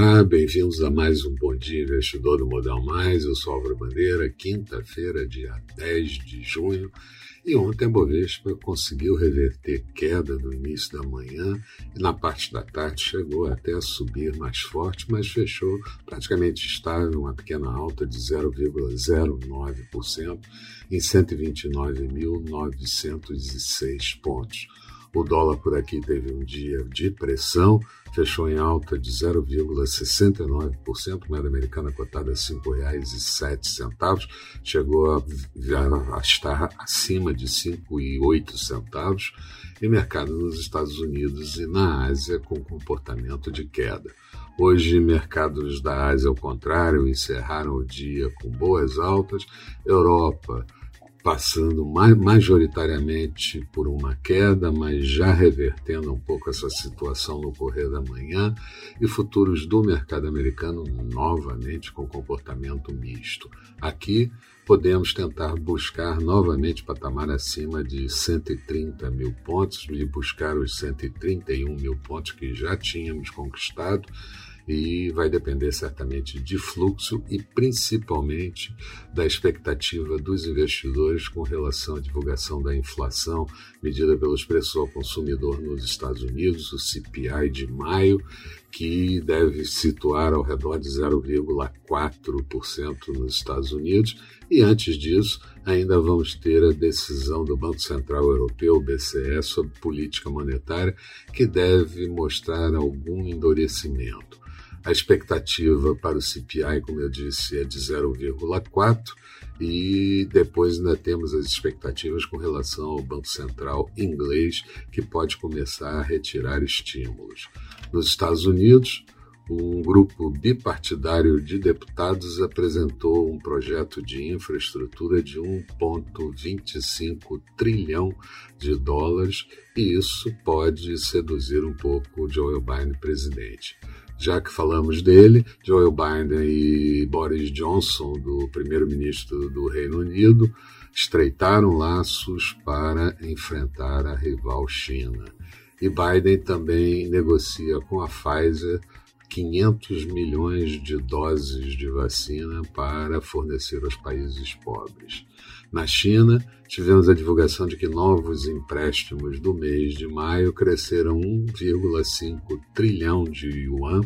Olá, bem-vindos a mais um Bom Dia Investidor do Modal Mais. Eu sou Álvaro Bandeira, quinta-feira, dia 10 de junho. E ontem a Bovespa conseguiu reverter queda no início da manhã e na parte da tarde chegou até a subir mais forte, mas fechou praticamente estável, uma pequena alta de 0,09% em 129.906 pontos. O dólar por aqui teve um dia de pressão, fechou em alta de 0,69%, moeda americana cotada a R$ 5,07, chegou a, a estar acima de R$ 5,08, e mercado nos Estados Unidos e na Ásia com comportamento de queda. Hoje, mercados da Ásia, ao contrário, encerraram o dia com boas altas. Europa passando majoritariamente por uma queda, mas já revertendo um pouco essa situação no correr da manhã, e futuros do mercado americano novamente com comportamento misto. Aqui podemos tentar buscar novamente patamar acima de 130 mil pontos e buscar os 131 mil pontos que já tínhamos conquistado e vai depender certamente de fluxo e principalmente da expectativa dos investidores com relação à divulgação da inflação medida pelos preços ao consumidor nos Estados Unidos, o CPI de maio, que deve situar ao redor de 0,4% nos Estados Unidos. E antes disso, ainda vamos ter a decisão do Banco Central Europeu, BCE, sobre política monetária, que deve mostrar algum endurecimento. A expectativa para o CPI, como eu disse, é de 0,4 e depois ainda temos as expectativas com relação ao Banco Central inglês, que pode começar a retirar estímulos. Nos Estados Unidos, um grupo bipartidário de deputados apresentou um projeto de infraestrutura de 1,25 trilhão de dólares e isso pode seduzir um pouco Joe Biden presidente já que falamos dele, Joe Biden e Boris Johnson, do primeiro-ministro do Reino Unido, estreitaram laços para enfrentar a rival China. E Biden também negocia com a Pfizer 500 milhões de doses de vacina para fornecer aos países pobres. Na China, tivemos a divulgação de que novos empréstimos do mês de maio cresceram 1,5 trilhão de yuan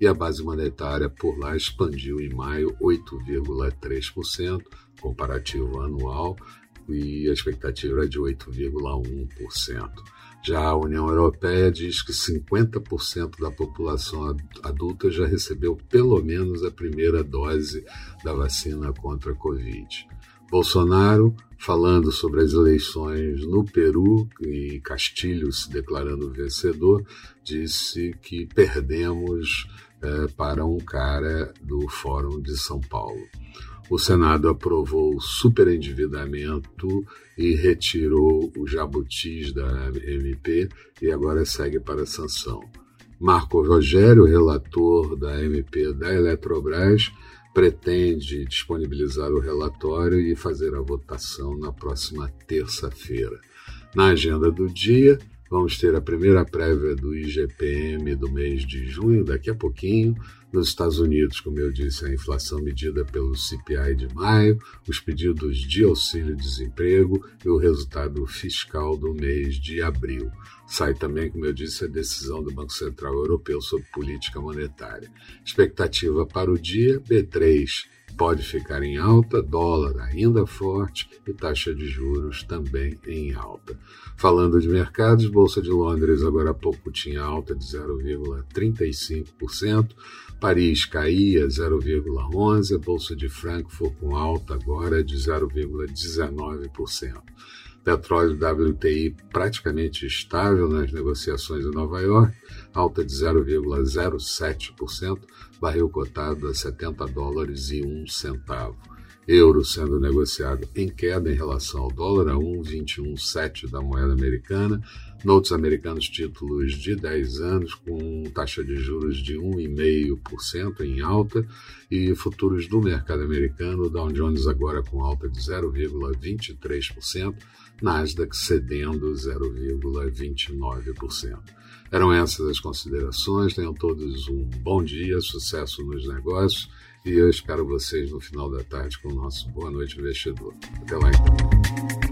e a base monetária por lá expandiu em maio 8,3%, comparativo anual, e a expectativa era de 8,1%. Já a União Europeia diz que 50% da população adulta já recebeu pelo menos a primeira dose da vacina contra a Covid. Bolsonaro, falando sobre as eleições no Peru e Castilho se declarando vencedor, disse que perdemos é, para um cara do Fórum de São Paulo o Senado aprovou o superendividamento e retirou o jabutis da MP e agora segue para a sanção. Marco Rogério, relator da MP da Eletrobras, pretende disponibilizar o relatório e fazer a votação na próxima terça-feira. Na agenda do dia, Vamos ter a primeira prévia do IGPM do mês de junho, daqui a pouquinho. Nos Estados Unidos, como eu disse, a inflação medida pelo CPI de maio, os pedidos de auxílio-desemprego e o resultado fiscal do mês de abril. Sai também, como eu disse, a decisão do Banco Central Europeu sobre política monetária. Expectativa para o dia: B3 pode ficar em alta, dólar ainda forte e taxa de juros também em alta. Falando de mercados, Bolsa de Londres agora há pouco tinha alta de 0,35%, Paris caía 0,11%, Bolsa de Frankfurt com alta agora de 0,19%. Petróleo WTI praticamente estável nas negociações em Nova York, alta de 0,07%, barril cotado a 70 dólares e 1 centavo. Euro sendo negociado em queda em relação ao dólar a 1,217 da moeda americana, notes americanos títulos de 10 anos com taxa de juros de 1,5% em alta e futuros do mercado americano, Dow Jones agora com alta de 0,23%, Nasdaq cedendo 0,29%. Eram essas as considerações, tenham todos um bom dia, sucesso nos negócios e eu espero vocês no final da tarde com o nosso Boa Noite Investidor. Até lá então.